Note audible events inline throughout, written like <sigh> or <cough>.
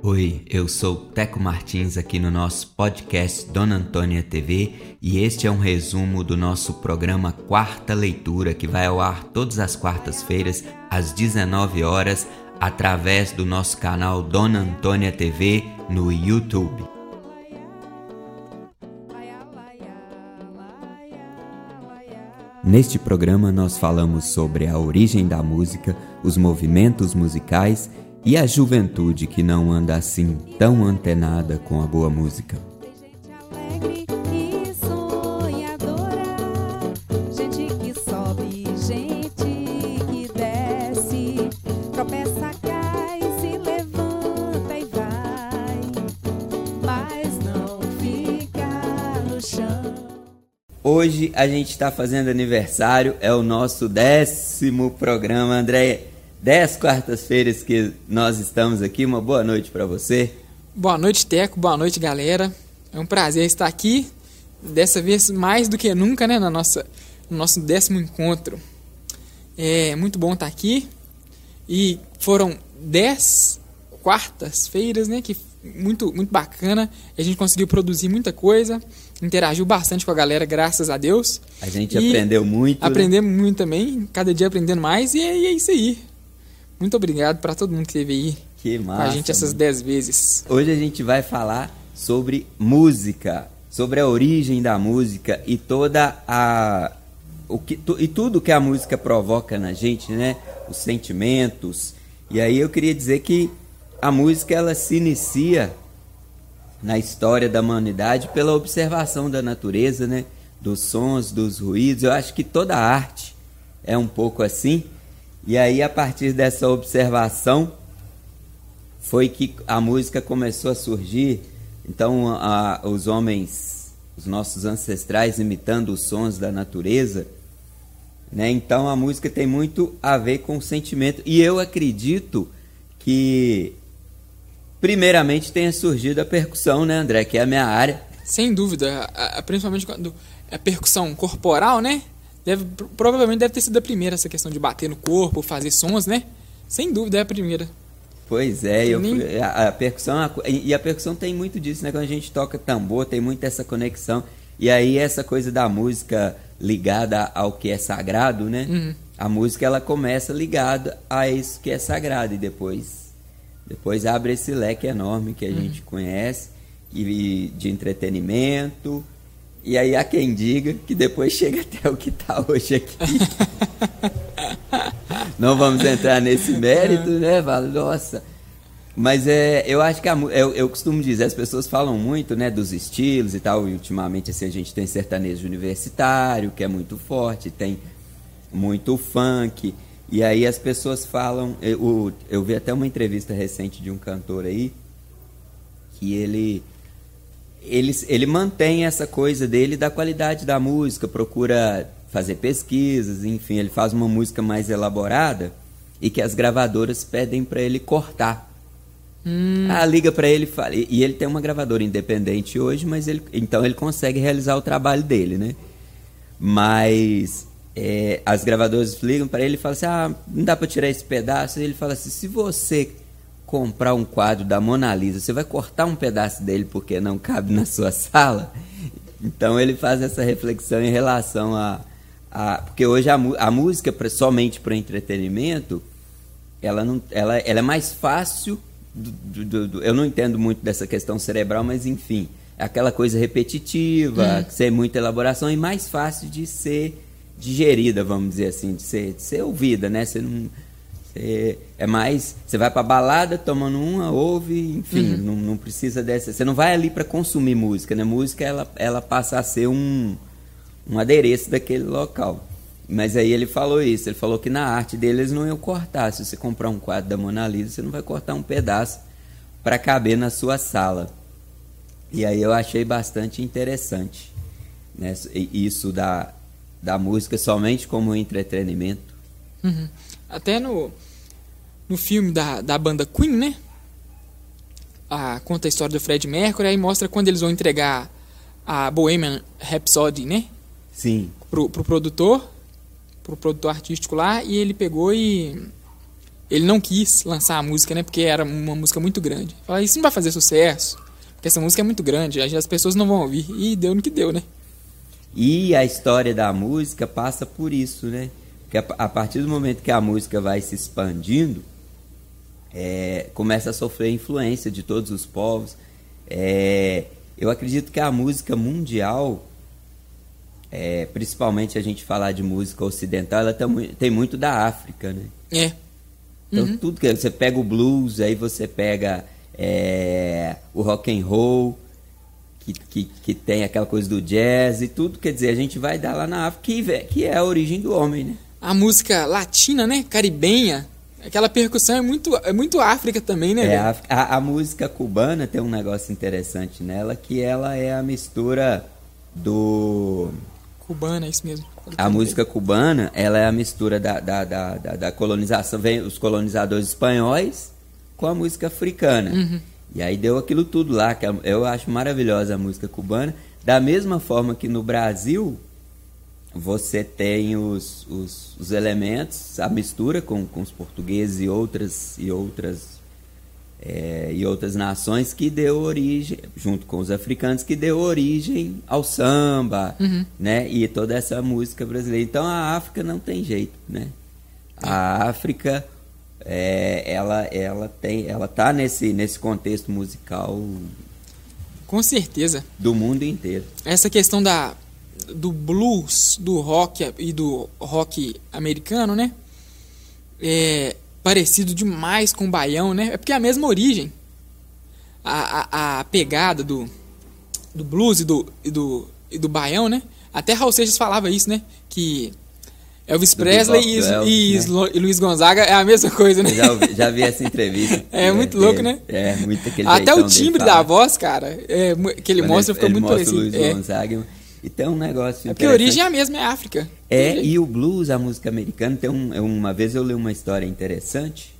Oi, eu sou Teco Martins aqui no nosso podcast Dona Antônia TV e este é um resumo do nosso programa Quarta Leitura que vai ao ar todas as quartas-feiras às 19 horas através do nosso canal Dona Antônia TV no YouTube. Neste programa nós falamos sobre a origem da música, os movimentos musicais e a juventude que não anda assim tão antenada com a boa música. Hoje a gente está fazendo aniversário, é o nosso décimo programa, André. Dez quartas-feiras que nós estamos aqui. Uma boa noite para você. Boa noite, Teco. Boa noite, galera. É um prazer estar aqui. Dessa vez mais do que nunca, né, na nossa, no nosso décimo encontro. É muito bom estar aqui. E foram dez quartas-feiras, né, que muito, muito bacana. A gente conseguiu produzir muita coisa, interagiu bastante com a galera, graças a Deus. A gente e aprendeu muito. Né? Aprendemos né? muito também, cada dia aprendendo mais, e é, e é isso aí. Muito obrigado para todo mundo que esteve aí que massa, com a gente essas 10 vezes. Hoje a gente vai falar sobre música, sobre a origem da música e toda a o que tu, e tudo que a música provoca na gente, né? Os sentimentos. E aí eu queria dizer que a música ela se inicia na história da humanidade pela observação da natureza, né? Dos sons, dos ruídos. Eu acho que toda arte é um pouco assim. E aí, a partir dessa observação, foi que a música começou a surgir. Então, a, os homens, os nossos ancestrais, imitando os sons da natureza. Né? Então, a música tem muito a ver com o sentimento. E eu acredito que primeiramente tenha surgido a percussão, né, André? Que é a minha área. Sem dúvida, principalmente quando a percussão corporal, né? Deve, provavelmente deve ter sido a primeira essa questão de bater no corpo, fazer sons, né? Sem dúvida é a primeira. Pois é, eu, nem... a, a, percussão e a percussão tem muito disso, né? Quando a gente toca tambor, tem muito essa conexão. E aí essa coisa da música ligada ao que é sagrado, né? Uhum. A música ela começa ligada a isso que é sagrado e depois depois abre esse leque enorme que a uhum. gente conhece, e de entretenimento. E aí há quem diga que depois chega até o que está hoje aqui. <laughs> Não vamos entrar nesse mérito, né? Fala, nossa. Mas é, eu acho que a, eu, eu costumo dizer, as pessoas falam muito né, dos estilos e tal, e ultimamente assim, a gente tem sertanejo universitário, que é muito forte, tem muito funk. E aí as pessoas falam. Eu, eu vi até uma entrevista recente de um cantor aí que ele, ele, ele mantém essa coisa dele da qualidade da música, procura fazer pesquisas, enfim, ele faz uma música mais elaborada e que as gravadoras pedem para ele cortar. Hum. Ah, liga para ele fala, e ele tem uma gravadora independente hoje, mas ele então ele consegue realizar o trabalho dele, né? Mas é, as gravadoras ligam para ele e falam assim: ah, não dá para tirar esse pedaço. E ele fala assim: se você comprar um quadro da Mona Lisa, você vai cortar um pedaço dele porque não cabe na sua sala? Então ele faz essa reflexão em relação a. a porque hoje a, a música, pra, somente para entretenimento, ela, não, ela, ela é mais fácil. Do, do, do, eu não entendo muito dessa questão cerebral, mas enfim, é aquela coisa repetitiva, hum. ser muita elaboração e mais fácil de ser digerida, vamos dizer assim, de ser, de ser ouvida, né? Você não. Você é mais. Você vai pra balada tomando uma, ouve, enfim, uhum. não, não precisa dessa. Você não vai ali para consumir música, né? Música ela, ela passa a ser um, um adereço daquele local. Mas aí ele falou isso, ele falou que na arte dele eles não iam cortar. Se você comprar um quadro da Mona Lisa, você não vai cortar um pedaço para caber na sua sala. E aí eu achei bastante interessante né? isso da, da música somente como entretenimento. Uhum. Até no, no filme da, da banda Queen, né? Ah, conta a história do Fred Mercury, aí mostra quando eles vão entregar a Bohemian Rhapsody, né? Sim. Pro, pro produtor, pro produtor artístico lá, e ele pegou e ele não quis lançar a música, né? Porque era uma música muito grande. Falei, isso não vai fazer sucesso. Porque essa música é muito grande, as pessoas não vão ouvir. E deu no que deu, né? E a história da música passa por isso, né? Porque a partir do momento que a música vai se expandindo, é, começa a sofrer influência de todos os povos. É, eu acredito que a música mundial, é, principalmente a gente falar de música ocidental, ela tem, muito da África, né? É. Então uhum. tudo que você pega o blues, aí você pega é, o rock and roll, que, que, que, tem aquela coisa do jazz e tudo, quer dizer, a gente vai dar lá na África, que, que é a origem do homem, né? A música latina, né? Caribenha, aquela percussão é muito, é muito África também, né? É, a, a, a, música cubana tem um negócio interessante nela, que ela é a mistura do... Cubana, é isso mesmo. A música cubana, ela é a mistura da, da, da, da, da colonização, vem os colonizadores espanhóis com a música africana. Uhum. E aí deu aquilo tudo lá, que é, eu acho maravilhosa a música cubana. Da mesma forma que no Brasil, você tem os, os, os elementos, a mistura com, com os portugueses e outras, e outras é, e outras nações que deu origem, junto com os africanos, que deu origem ao samba, uhum. né? E toda essa música brasileira. Então a África não tem jeito, né? A África, é, ela, ela tem, ela tá nesse, nesse contexto musical. Com certeza. Do mundo inteiro. Essa questão da do blues, do rock e do rock americano, né? É, parecido demais com o baião, né? É porque é a mesma origem. A, a, a pegada do, do blues e do, e do, e do baião, né? Até Raul Seixas falava isso, né? Que Elvis do Presley e, Elvis, e, né? e, Luiz Gonzaga é a mesma coisa, né? Já, ouvi, já vi essa entrevista. é, <laughs> é muito louco, né? É, muito aquele Até o timbre da voz, cara, é, que ele Quando mostra, ele, ficou ele muito mostra parecido. Luiz é. Gonzaga, e tem um negócio. É porque a origem é a mesma, é África. É, e o blues, a música americana, tem um, é uma vez eu li uma história interessante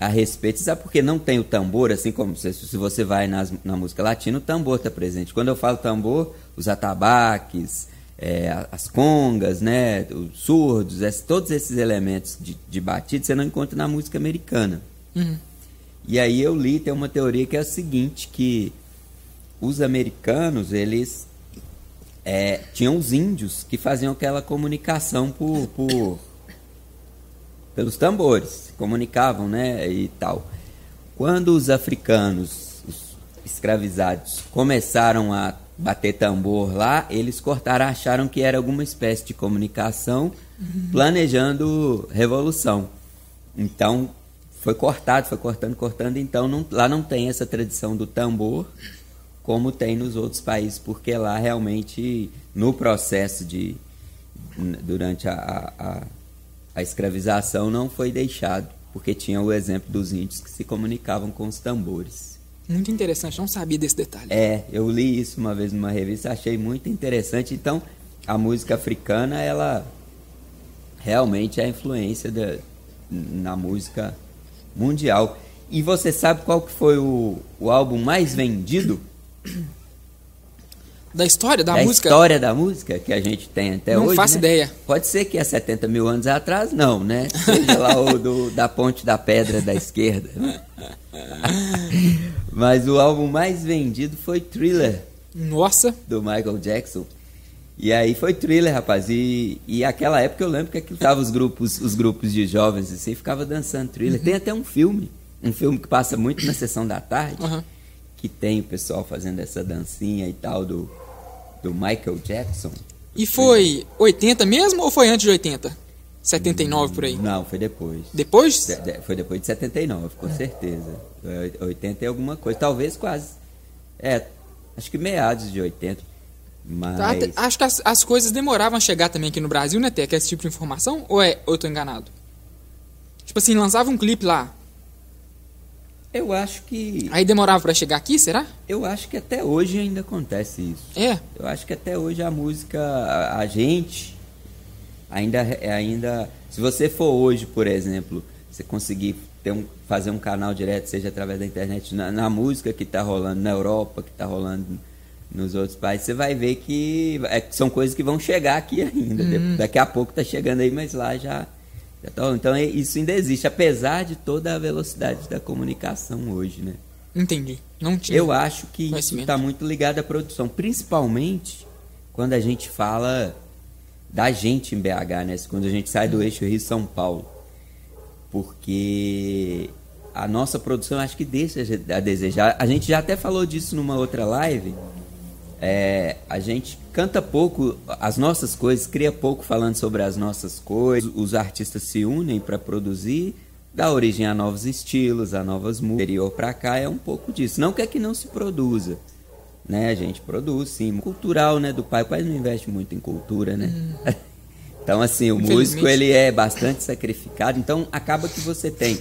a respeito, sabe porque não tem o tambor, assim como se, se você vai nas, na música latina, o tambor está presente. Quando eu falo tambor, os atabaques, é, as congas, né, os surdos, esse, todos esses elementos de, de batida você não encontra na música americana. Uhum. E aí eu li, tem uma teoria que é a seguinte, que os americanos, eles é, tinham os índios que faziam aquela comunicação por, por pelos tambores, comunicavam, né, e tal. Quando os africanos, os escravizados, começaram a bater tambor lá, eles cortaram, acharam que era alguma espécie de comunicação, uhum. planejando revolução. Então foi cortado, foi cortando, cortando. Então não, lá não tem essa tradição do tambor como tem nos outros países, porque lá realmente, no processo de. durante a, a, a escravização, não foi deixado, porque tinha o exemplo dos índios que se comunicavam com os tambores. Muito interessante, não sabia desse detalhe. É, eu li isso uma vez numa revista, achei muito interessante. Então, a música africana, ela realmente é a influência da, na música mundial. E você sabe qual que foi o, o álbum mais vendido? Da história da, da música? Da história da música que a gente tem até não hoje. Não faço né? ideia. Pode ser que há 70 mil anos atrás, não, né? Seja lá o do, da Ponte da Pedra da Esquerda. Mas o álbum mais vendido foi Thriller. Nossa! Do Michael Jackson. E aí foi thriller, rapaz. E, e aquela época eu lembro que aquilo tava os grupos, os grupos de jovens assim, ficava dançando thriller. Uhum. Tem até um filme, um filme que passa muito na sessão da tarde. Uhum que tem o pessoal fazendo essa dancinha e tal do, do Michael Jackson. E foi 80 mesmo ou foi antes de 80? 79 por aí? Não, foi depois. Depois? De, de, foi depois de 79, com certeza. 80 e alguma coisa, talvez quase. É, acho que meados de 80. Mas... Tá, acho que as, as, coisas demoravam a chegar também aqui no Brasil, né, Teca? Esse tipo de informação? Ou, é, ou eu tô enganado? Tipo assim, lançava um clipe lá, eu acho que. Aí demorava para chegar aqui, será? Eu acho que até hoje ainda acontece isso. É. Eu acho que até hoje a música, a, a gente ainda, ainda. Se você for hoje, por exemplo, você conseguir ter um, fazer um canal direto, seja através da internet, na, na música que está rolando na Europa, que está rolando nos outros países, você vai ver que é, são coisas que vão chegar aqui ainda. Uhum. Daqui a pouco está chegando aí, mas lá já Então é, isso ainda existe, apesar de toda a velocidade da comunicação hoje, né? Entendi. Não tinha. Eu acho que isso está muito ligado à produção, principalmente quando a gente fala da gente em BH, né? Quando a gente sai do eixo Rio São Paulo, porque a nossa produção acho que deixa a desejar. A gente já até falou disso numa outra live. É, a gente canta pouco as nossas coisas, cria pouco falando sobre as nossas coisas. Os artistas se unem para produzir, dá origem a novos estilos, a novas músicas. Interior para cá é um pouco disso. Não que que não se produza, né? A gente produz, sim. Cultural, né? Do pai, o pai não investe muito em cultura, né? Hum. <laughs> então, assim, o músico ele é bastante sacrificado. Então, acaba que você tem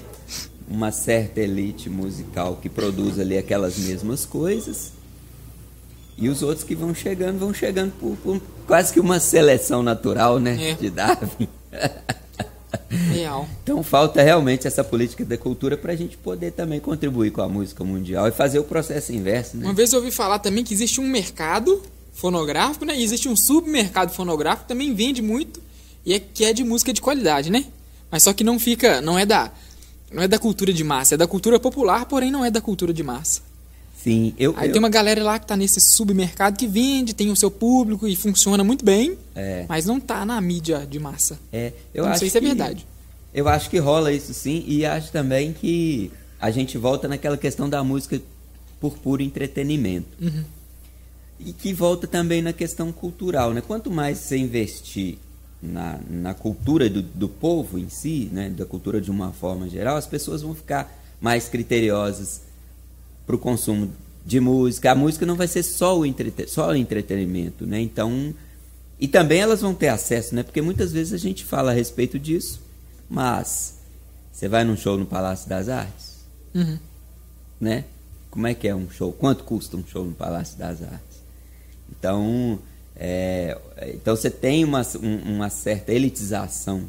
uma certa elite musical que produz ali aquelas mesmas coisas e os outros que vão chegando, vão chegando por, por quase que uma seleção natural, né? É. De Darwin. <laughs> Real. Então falta realmente essa política da cultura para a gente poder também contribuir com a música mundial e fazer o processo inverso, né? Uma vez eu ouvi falar também que existe um mercado fonográfico, né? E existe um submercado fonográfico que também vende muito e é que é de música de qualidade, né? Mas só que não fica, não é da não é da cultura de massa, é da cultura popular, porém não é da cultura de massa. Sim, eu. Aí eu... tem uma galera lá que tá nesse submercado que vende, tem o seu público e funciona muito bem, é. mas não tá na mídia de massa. É, eu não acho sei se é verdade. Eu acho que rola isso sim, e acho também que a gente volta naquela questão da música por puro entretenimento. Uhum. E que volta também na questão cultural, né? Quanto mais você investir na, na cultura do, do povo em si, né? da cultura de uma forma geral, as pessoas vão ficar mais criteriosas para o consumo de música. A música não vai ser só o, entreten só o entretenimento, né? Então, e também elas vão ter acesso, né? Porque muitas vezes a gente fala a respeito disso, mas você vai num show no Palácio das Artes, uhum. né? Como é que é um show? Quanto custa um show no Palácio das Artes? Então, é, então você tem uma, um, uma certa elitização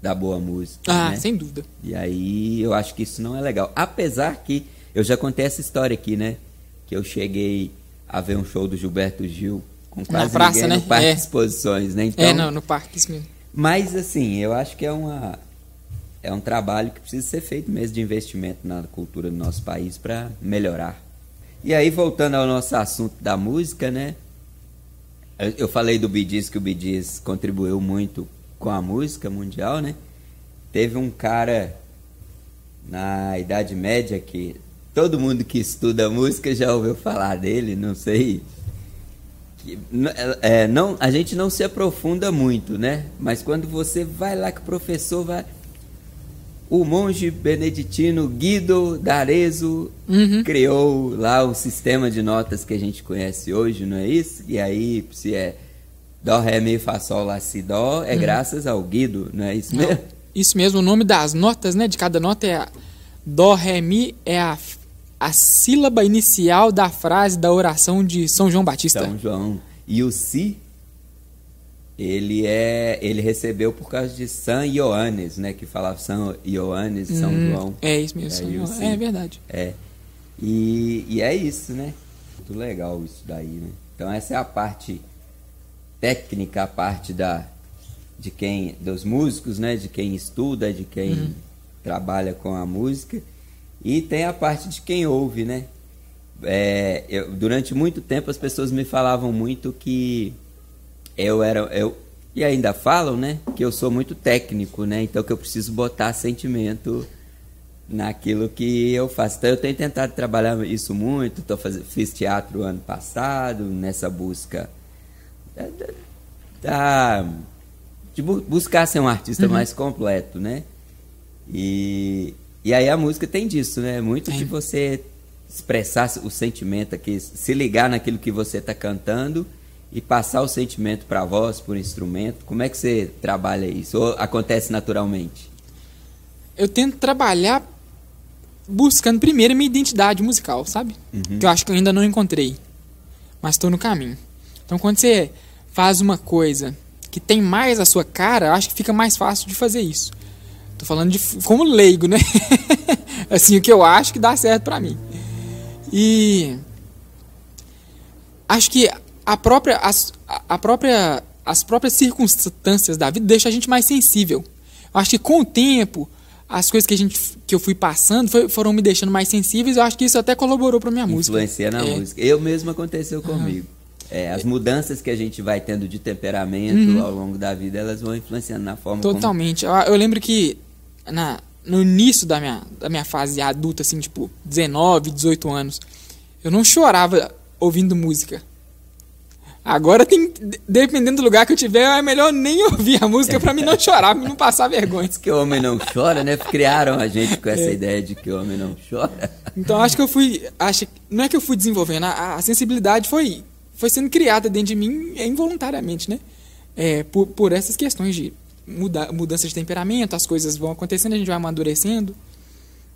da boa música. Ah, né? sem dúvida. E aí eu acho que isso não é legal. Apesar que eu já contei essa história aqui, né? Que eu cheguei a ver um show do Gilberto Gil com quase Na praça, ninguém né? no Parque é. Exposições, né? Então, é, não, no parque, isso mesmo. Mas, assim, eu acho que é uma... É um trabalho que precisa ser feito mesmo de investimento na cultura do nosso país para melhorar. E aí, voltando ao nosso assunto da música, né? Eu falei do Bidis que o Bidis contribuiu muito com a música mundial, né? Teve um cara na Idade Média que todo mundo que estuda música já ouviu falar dele, não sei. É, não, a gente não se aprofunda muito, né? Mas quando você vai lá que o professor vai. O monge beneditino Guido d'Arezzo uhum. criou lá o sistema de notas que a gente conhece hoje, não é isso? E aí, se é Dó, Ré, Mi, Fá, Sol, Lá, Si, Dó, é uhum. graças ao Guido, não é isso mesmo? Não, isso mesmo, o nome das notas, né? De cada nota é a Dó, Ré, Mi, é a a sílaba inicial da frase da oração de São João Batista. São João. E o si, ele é, ele recebeu por causa de São Ioannes, né, que falava São Ioannes, São hum, João. É isso mesmo. É, é verdade. É. E, e é isso, né? Muito legal isso daí, né? Então essa é a parte técnica, a parte da de quem dos músicos, né, de quem estuda, de quem uhum. trabalha com a música. E tem a parte de quem ouve, né? É, eu, durante muito tempo as pessoas me falavam muito que eu era. Eu, e ainda falam, né? Que eu sou muito técnico, né? Então que eu preciso botar sentimento naquilo que eu faço. Então eu tenho tentado trabalhar isso muito. Tô fazendo, fiz teatro ano passado, nessa busca da, da, de buscar ser um artista uhum. mais completo, né? E e aí a música tem disso, né? Muito de você expressar o sentimento aqui, se ligar naquilo que você está cantando e passar o sentimento para a voz, por instrumento. Como é que você trabalha isso? Ou acontece naturalmente? Eu tento trabalhar buscando primeiro minha identidade musical, sabe? Uhum. Que eu acho que eu ainda não encontrei, mas estou no caminho. Então quando você faz uma coisa que tem mais a sua cara, acho que fica mais fácil de fazer isso. Tô falando de como leigo, né? <laughs> assim, o que eu acho que dá certo para mim. E acho que a própria as, a própria as próprias circunstâncias da vida deixam a gente mais sensível. Acho que com o tempo, as coisas que, a gente, que eu fui passando foi, foram me deixando mais sensíveis. Eu acho que isso até colaborou para minha música. Influencia na É. música. Eu mesmo aconteceu comigo. É, as mudanças que a gente vai tendo de temperamento ao longo da vida, elas vão influenciando na forma como... Uhum. Totalmente. Eu, eu lembro que na, no início da minha, da minha fase adulta, assim, tipo, 19, 18 anos, eu não chorava ouvindo música. Agora tem. Dependendo do lugar que eu tiver, é melhor nem ouvir a música pra mim não <laughs> chorar, pra não passar vergonha. que o homem não chora, né? Criaram a gente com É. essa ideia de que o homem não chora. Então acho que eu fui. Acho, não é que eu fui desenvolvendo, a, a sensibilidade foi, foi sendo criada dentro de mim é, involuntariamente, né? É, por, por essas questões de muda, mudança de temperamento, as coisas vão acontecendo, a gente vai amadurecendo.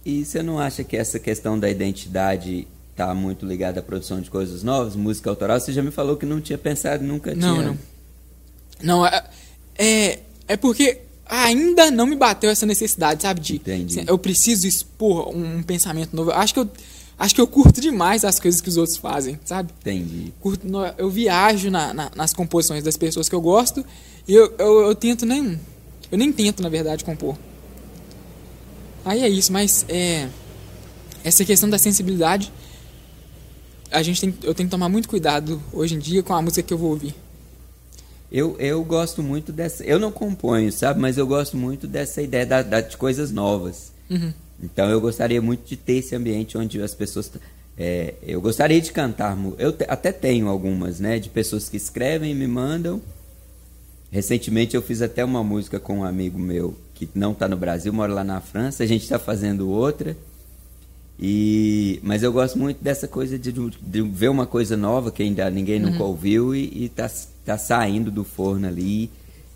E você não acha que essa questão da identidade está muito ligada à produção de coisas novas, música autoral? Você já me falou que não tinha pensado, nunca Não, tinha. não. Não, é, é, é porque ainda não me bateu essa necessidade, sabe? De, Entendi. assim, eu preciso expor um pensamento novo. Acho que eu, acho que eu curto demais as coisas que os outros fazem, sabe? Entendi. Curto, eu viajo na- na- nas composições das pessoas que eu gosto eu, eu, eu tento nem. Eu nem tento, na verdade, compor. Aí é isso, mas é, essa questão da sensibilidade, a gente tem, eu tenho que tomar muito cuidado hoje em dia com a música que eu vou ouvir. Eu, eu gosto muito dessa. Eu não componho, sabe? Mas eu gosto muito dessa ideia da, da- de coisas novas. Uhum. Então eu gostaria muito de ter esse ambiente onde as pessoas. é, eu gostaria de cantar. Eu te- até tenho algumas, né? De pessoas que escrevem e me mandam. Recentemente eu fiz até uma música com um amigo meu que não está no Brasil, mora lá na França. A gente está fazendo outra. E, mas eu gosto muito dessa coisa de, de ver uma coisa nova que ainda ninguém nunca ouviu e, e tá, saindo do forno ali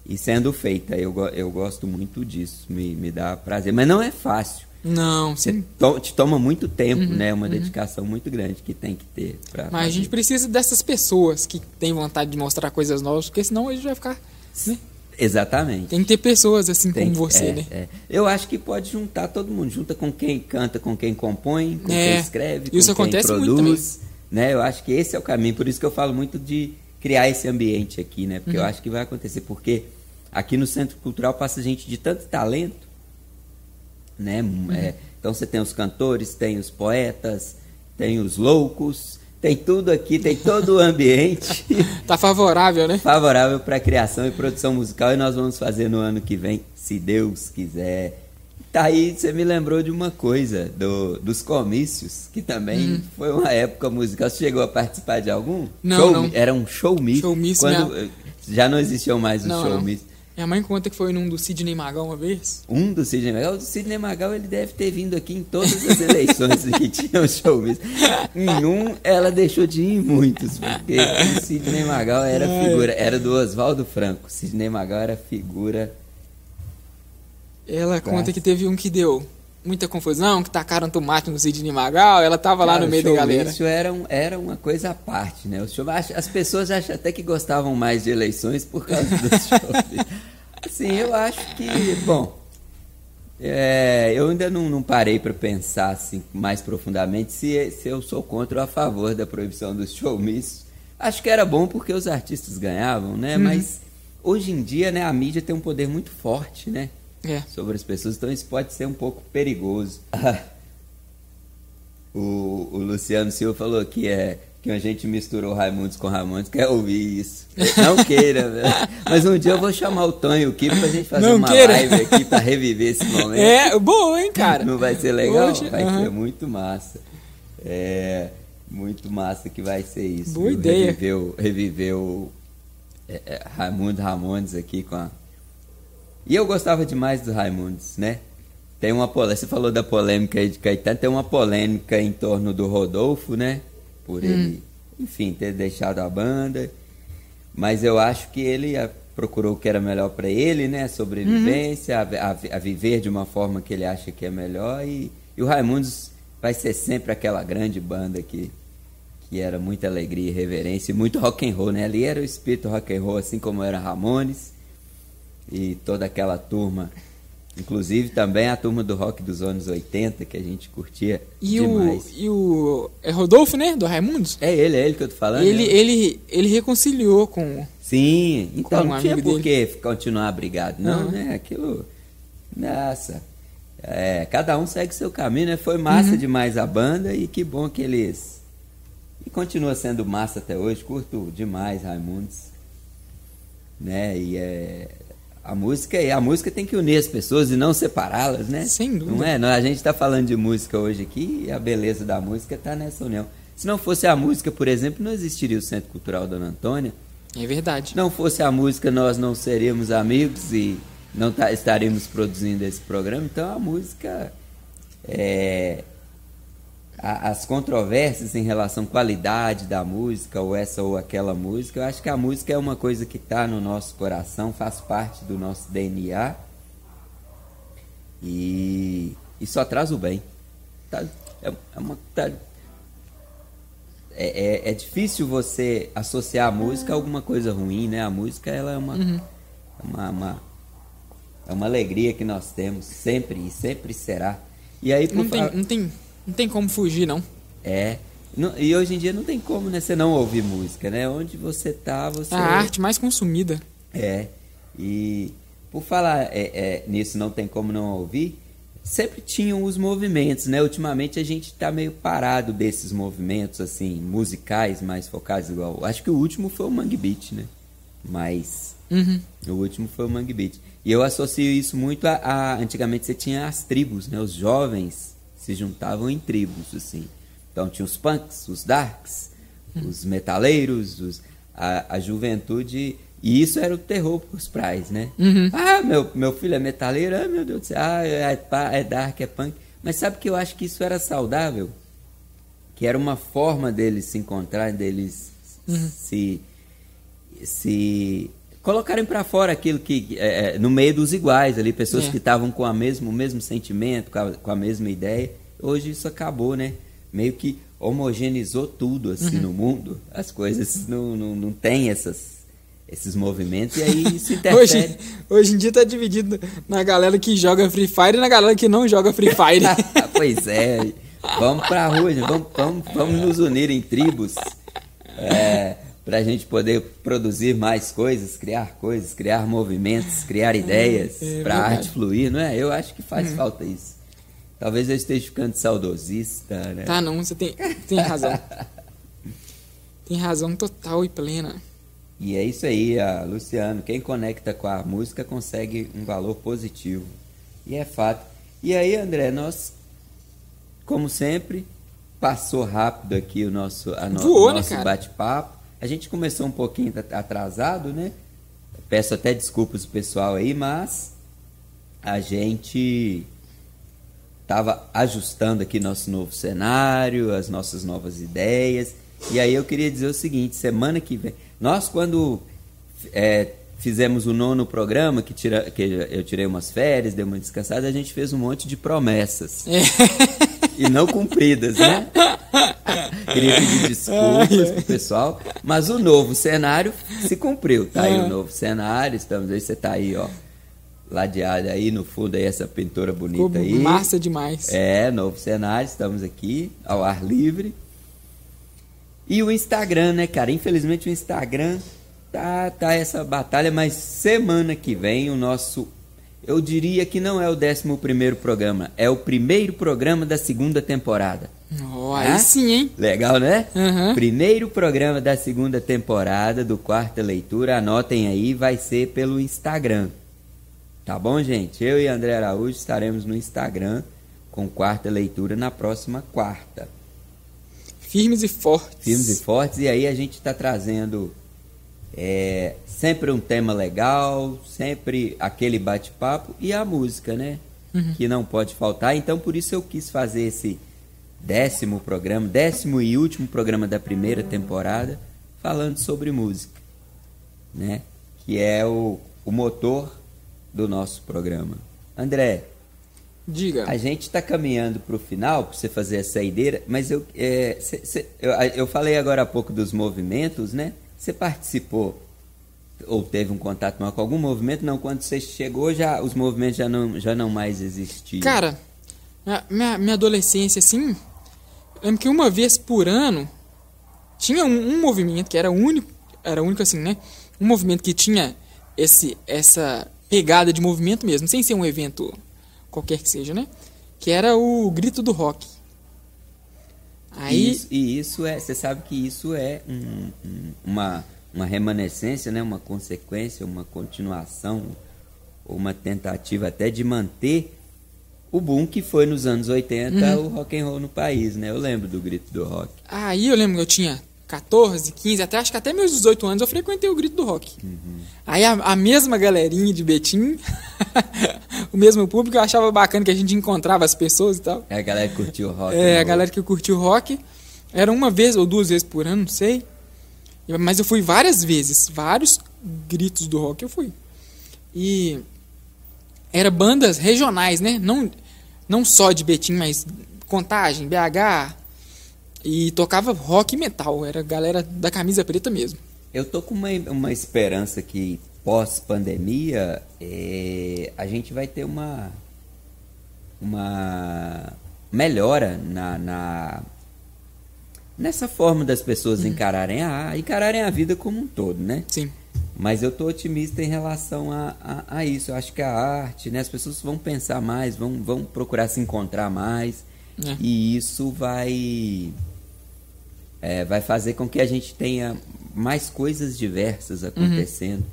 e sendo feita. Eu, eu gosto muito disso, me, me dá prazer. Mas não é fácil. Não, Você sim. to- te toma muito tempo, né? Uma dedicação muito grande que tem que ter. Mas a gente fazer. precisa dessas pessoas que têm vontade de mostrar coisas novas, porque senão a gente vai ficar. Né? Exatamente. Tem que ter pessoas assim Tem como você, é, né? é. Eu acho que pode juntar todo mundo. Junta com quem canta, com quem compõe, com É. quem escreve, com Isso quem acontece muito produz. né? Eu acho que esse é o caminho. Por isso que eu falo muito de criar esse ambiente aqui, né? Uhum. Porque eu acho que vai acontecer. Porque aqui no Centro Cultural passa gente de tanto talento, né? Uhum. É, então você tem os cantores, tem os poetas, tem os loucos, tem tudo aqui, tem todo o ambiente. <laughs> Tá favorável, né? favorável para criação e produção musical e nós vamos fazer no ano que vem, se Deus quiser. Tá aí, você me lembrou de uma coisa, do, dos comícios, que também foi uma época musical. Você chegou a participar de algum? Não, Show, não. Era um showmício. Showmício, quando minha- Já não existiam mais os não. Minha mãe conta que foi num do Sidney Magal uma vez. Um do Sidney Magal. O Sidney Magal ele deve ter vindo aqui em todas as eleições que tinham showmício. Em um, ela deixou de ir em muitos, porque o Sidney Magal era figura, era do Oswaldo Franco. Sidney Magal era figura. Ela conta que teve um que deu muita confusão, que tacaram tomate no Sidney Magal, ela tava lá no meio da galera. showmício era, um, era uma coisa à parte, né? O show, as pessoas acham até que gostavam mais de eleições por causa do <laughs> show. Assim, eu acho que, bom, é, eu ainda não, não parei para pensar assim mais profundamente se, se eu sou contra ou a favor da proibição dos showmícios. Acho que era bom porque os artistas ganhavam, né? Uhum. Mas hoje em dia, né, a mídia tem um poder muito forte, né? É. sobre as pessoas, então isso pode ser um pouco perigoso. <laughs> o, o Luciano Silva falou que é que a gente misturou Raimundos com Ramones, quer ouvir isso. <laughs> Não queira, velho. Mas um dia eu vou chamar o Tonho e o Kiko pra gente fazer Não uma queira. live aqui pra reviver esse <laughs> momento. É, boa, hein, cara? Não vai ser legal? Poxa, vai ser muito massa. É muito massa que vai ser isso. Boa viu? ideia. Reviveu, reviveu é, é, Raimundo Ramones aqui com a. E eu gostava demais dos Raimundos, né? Tem uma polêmica, você falou da polêmica aí de Caetano, tem uma polêmica em torno do Rodolfo, né? Por ele, enfim, ter deixado a banda. Mas eu acho que ele ah, procurou o que era melhor para ele, né? A sobrevivência, a, a- a viver de uma forma que ele acha que é melhor. E, e o Raimundos vai ser sempre aquela grande banda que, que era muita alegria e reverência e muito rock and roll, né? Ali era o espírito rock and roll, assim como era Ramones e toda aquela turma. Inclusive também a turma do rock dos anos 80, que a gente curtia E o, demais. e o. É Rodolfo, né? Do Raimundos? É ele, é ele que eu tô falando. Ele, né? ele, ele reconciliou com. Sim, então Com um não tinha por que continuar brigado, não, Não. né? Aquilo Nossa. É, cada um segue seu caminho, né? Foi massa Uhum. demais a banda e que bom que eles. E continua sendo massa até hoje. Curto demais Raimundos. Né? E é. A música, e a música tem que unir as pessoas e não separá-las, né? Sem dúvida. Não é? Não, a gente está falando de música hoje aqui e a beleza da música está nessa união. Se não fosse a música, por exemplo, não existiria o Centro Cultural Dona Antônia. É verdade. Se não fosse a música, nós não seríamos amigos e não tá- estaríamos produzindo esse programa. Então a música é, a- as controvérsias em relação à qualidade da música, ou essa ou aquela música, eu acho que a música é uma coisa que está no nosso coração, faz parte do nosso DNA e, e só traz o bem. Tá? É, é uma, tá- é, é, é difícil você associar a música a alguma coisa ruim, né? A música ela é uma, Uhum. é uma, uma- é uma alegria que nós temos sempre e sempre será. E aí Não tem, fa- não, tem, não tem como fugir, não. é. Não- e hoje em dia não tem como, né? Você não ouvir música, né? Onde você tá, você. É a arte mais consumida. É. E por falar é, é, nisso, não tem como não ouvir. Sempre tinham os movimentos, né? Ultimamente a gente tá meio parado desses movimentos, assim, musicais mais focados igual. Acho que o último foi o Mangue Beat, né? Mas. Uhum. O último foi o Mangue Beat. E eu associo isso muito a, a- Antigamente você tinha as tribos, né? Os jovens se juntavam em tribos, assim. Então tinha os punks, os darks, os metaleiros, os, a, a juventude. E isso era o terror pros prais, né? Uhum. Ah, meu, meu filho é metaleiro, ah, meu Deus do céu, ah, é, pá, é dark, é punk. Mas sabe que eu acho que isso era saudável? Que era uma forma deles se encontrarem, deles se se colocarem para fora aquilo que é, é, no meio dos iguais ali pessoas É. que estavam com a mesmo o mesmo sentimento com a, com a mesma ideia. Hoje isso acabou né? Meio que homogeneizou tudo assim Uhum. no mundo. As coisas não, não, não tem essas esses movimentos e aí <laughs> isso interfere. Hoje, hoje em dia tá dividido na galera que joga Free Fire e na galera que não joga Free Fire. <laughs> pois é. Vamos pra rua gente, vamos, vamos, vamos nos unir em tribos. É, para a gente poder produzir mais coisas, criar coisas, criar movimentos, criar ideias, é para a arte fluir, não é? Eu acho que faz falta isso. Talvez eu esteja ficando saudosista, né? Tá, não, você tem, tem razão. Tem razão total e plena. E é isso aí, Luciano. Quem conecta com a música consegue um valor positivo. E é fato. E aí, André, nós, como sempre, passou rápido aqui o nosso, a no- Voou, né, nosso cara? bate-papo. A gente começou um pouquinho at- atrasado, né? Peço até desculpas pro pessoal aí, mas a gente estava ajustando aqui nosso novo cenário, as nossas novas ideias. E aí eu queria dizer o seguinte: semana que vem, nós quando é, fizemos o nono programa, que, tira, que eu tirei umas férias, dei uma descansada, a gente fez um monte de promessas. <laughs> e não cumpridas, né? Queria pedir desculpas pro pessoal, mas o novo cenário se cumpriu. Tá aí É. o novo cenário, estamos aí, você tá aí, ó, ladeado aí no fundo aí essa pintura bonita Ficou aí. massa demais. É, novo cenário, estamos aqui ao ar livre. E o Instagram, né, cara? Infelizmente o Instagram tá, tá essa batalha, mas semana que vem o nosso. Eu diria que não é o 11 primeiro programa, é o primeiro programa da segunda temporada. Hã? aí sim, hein? Legal, né? Aham. Primeiro programa da segunda temporada do Quarta Leitura. Anotem aí, vai ser pelo Instagram. Tá bom, gente? Eu e André Araújo estaremos no Instagram com Quarta Leitura na próxima quarta. Firmes e fortes. Firmes e fortes. E aí a gente está trazendo é, sempre um tema legal, sempre aquele bate-papo e a música, né? Que não pode faltar. Então, por isso eu quis fazer esse décimo programa, décimo e último programa da primeira temporada, falando sobre música, né? Que é o, o motor do nosso programa. André, Diga. a gente está caminhando para o final, para você fazer a saideira, mas eu, é, cê- cê- eu, eu falei agora há pouco dos movimentos, né? Você participou ou teve um contato maior com algum movimento? Não, quando você chegou, já os movimentos já não, já não mais existiam. Cara, minha, minha, adolescência, assim, lembro que uma vez por ano tinha um, um movimento que era único, era único assim, né? Um movimento que tinha esse, essa, pegada de movimento mesmo, sem ser um evento qualquer que seja, né? Que era o grito do rock. Aí... Isso, e isso é, você sabe que isso é um, um, uma, uma remanescência, né? uma consequência, uma continuação, uma tentativa até de manter o boom que foi nos anos 80 uhum. o rock and roll no país, né? Eu lembro do grito do rock. Aí eu lembro que eu tinha 14, 15, até acho que até meus 18 anos eu frequentei o grito do rock. Uhum. Aí a, a, mesma galerinha de Betim, <laughs> o mesmo público, eu achava bacana que a gente encontrava as pessoas e tal. É a galera que curtiu o rock. É, a galera que curtiu rock. Era uma vez ou duas vezes por ano, não sei. Mas eu fui várias vezes, vários gritos do rock eu fui. E era bandas regionais, né? Não, não só de Betim, mas Contagem, BH, e tocava rock e metal, era galera da camisa preta mesmo. Eu tô com uma, uma esperança que pós-pandemia é, a gente vai ter uma, uma melhora na, na nessa forma das pessoas uhum. encararem a encararem a vida como um todo, né? Sim. Mas eu tô otimista em relação a, a, a, isso. Eu acho que a arte, né? As pessoas vão pensar mais, vão, vão procurar se encontrar mais. É. E isso vai é, vai fazer com que a gente tenha mais coisas diversas acontecendo,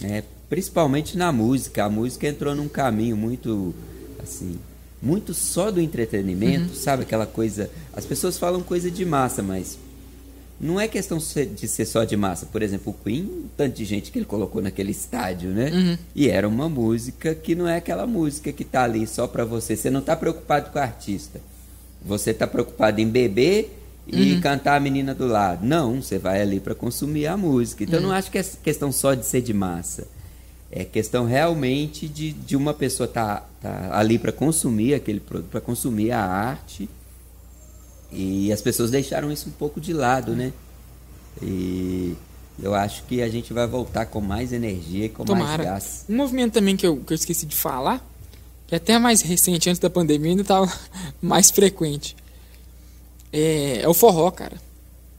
uhum. né? principalmente na música. A música entrou num caminho muito assim, muito só do entretenimento, uhum. sabe aquela coisa. As pessoas falam coisa de massa, mas não é questão de ser só de massa. Por exemplo, o Queen, um tanto de gente que ele colocou naquele estádio, né? Uhum. E era uma música que não é aquela música que tá ali só para você. Você não tá preocupado com o artista. Você tá preocupado em beber e uhum. cantar a menina do lado. Não, você vai ali para consumir a música. Então, uhum. não acho que é questão só de ser de massa. É questão realmente de, de uma pessoa estar tá, tá ali para consumir aquele produto, para consumir a arte. E as pessoas deixaram isso um pouco de lado, né? E eu acho que a gente vai voltar com mais energia e com Tomara. mais gás. Um movimento também que eu, que eu esqueci de falar, que é até mais recente, antes da pandemia, ainda estava <laughs> mais frequente é, é o forró, cara.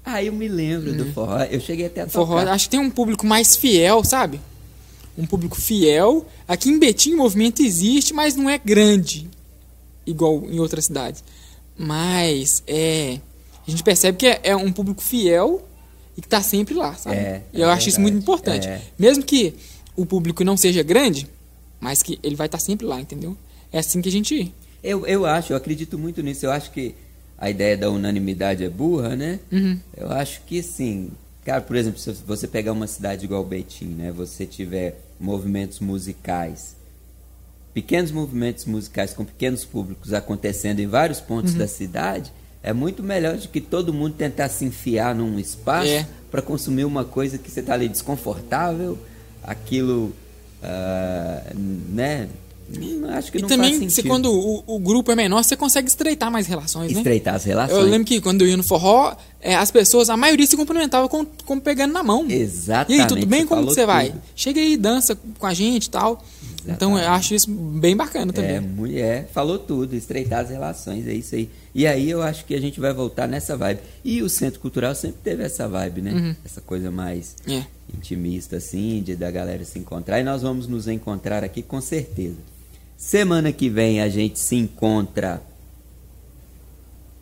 Ah, eu me lembro hum. do forró. Eu cheguei até a tocar. Forró, acho que tem um público mais fiel, sabe? Um público fiel. Aqui em Betim o movimento existe, mas não é grande, igual em outras cidades. Mas é, a gente percebe que é, é um público fiel e que está sempre lá, sabe? É, e eu é acho isso muito importante. É. Mesmo que o público não seja grande, mas que ele vai estar tá sempre lá, entendeu? É assim que a gente. Eu, eu acho, eu acredito muito nisso. Eu acho que a ideia da unanimidade é burra, né? Uhum. Eu acho que sim. Cara, por exemplo, se você pegar uma cidade igual Betim, né? Você tiver movimentos musicais, pequenos movimentos musicais com pequenos públicos acontecendo em vários pontos uhum. da cidade, é muito melhor do que todo mundo tentar se enfiar num espaço é. para consumir uma coisa que você está ali desconfortável, aquilo, uh, né? Acho que e não também, faz se quando o, o, grupo é menor, você consegue estreitar mais relações, né? Estreitar as relações. Eu lembro que quando eu ia no forró, é, as pessoas, a maioria se cumprimentavam com, com pegando na mão. Exatamente. E aí, tudo bem? Como você tudo. vai? Chega aí, dança com a gente e tal. Exatamente. Então, eu acho isso bem bacana também. É, mulher, falou tudo, estreitar as relações, é isso aí. E aí eu acho que a gente vai voltar nessa vibe. E o Centro Cultural sempre teve essa vibe, né? Uhum. Essa coisa mais é. intimista, assim, de da galera se encontrar. E nós vamos nos encontrar aqui com certeza. Semana que vem a gente se encontra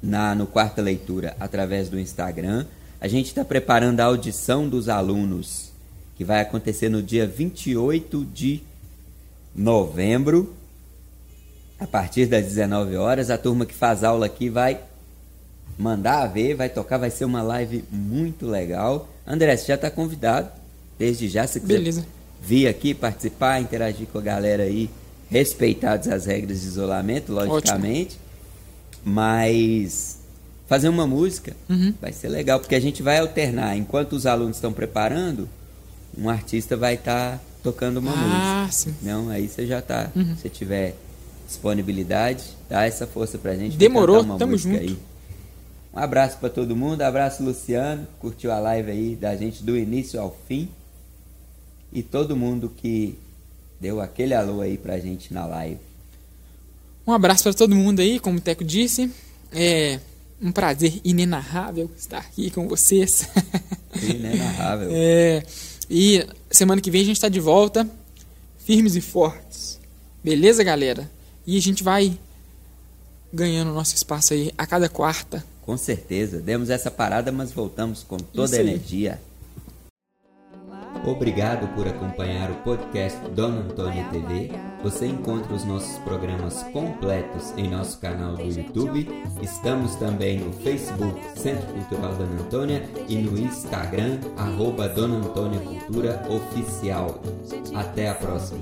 na no quarta leitura através do Instagram. A gente está preparando a audição dos alunos, que vai acontecer no dia 28 de novembro, a partir das 19 horas. A turma que faz aula aqui vai mandar a ver, vai tocar, vai ser uma live muito legal. André, você já está convidado, desde já, se quiser Beleza. vir aqui participar, interagir com a galera aí respeitadas as regras de isolamento, logicamente. Ótimo. Mas fazer uma música uhum. vai ser legal, porque a gente vai alternar. Enquanto os alunos estão preparando, um artista vai estar tá tocando uma ah, música. Sim. Não, aí você já está. Uhum. Se tiver disponibilidade, dá essa força pra gente. Demorou, tamo junto. Aí. Um abraço para todo mundo, abraço Luciano, curtiu a live aí da gente do início ao fim. E todo mundo que deu aquele alô aí pra gente na live. Um abraço para todo mundo aí, como o Teco disse. É um prazer inenarrável estar aqui com vocês. <laughs> Inenarrável. é, e semana que vem a gente está de volta, firmes e fortes. Beleza, galera? E a gente vai ganhando nosso espaço aí a cada quarta. Com certeza. Demos essa parada, mas voltamos com toda Isso a aí. Obrigado por acompanhar o podcast Dona Antônia TV. Você encontra os nossos programas completos em nosso canal do YouTube. Estamos também no Facebook Centro Cultural Dona Antônia e no Instagram arroba Dona Antônia Cultura Oficial. Até a próxima.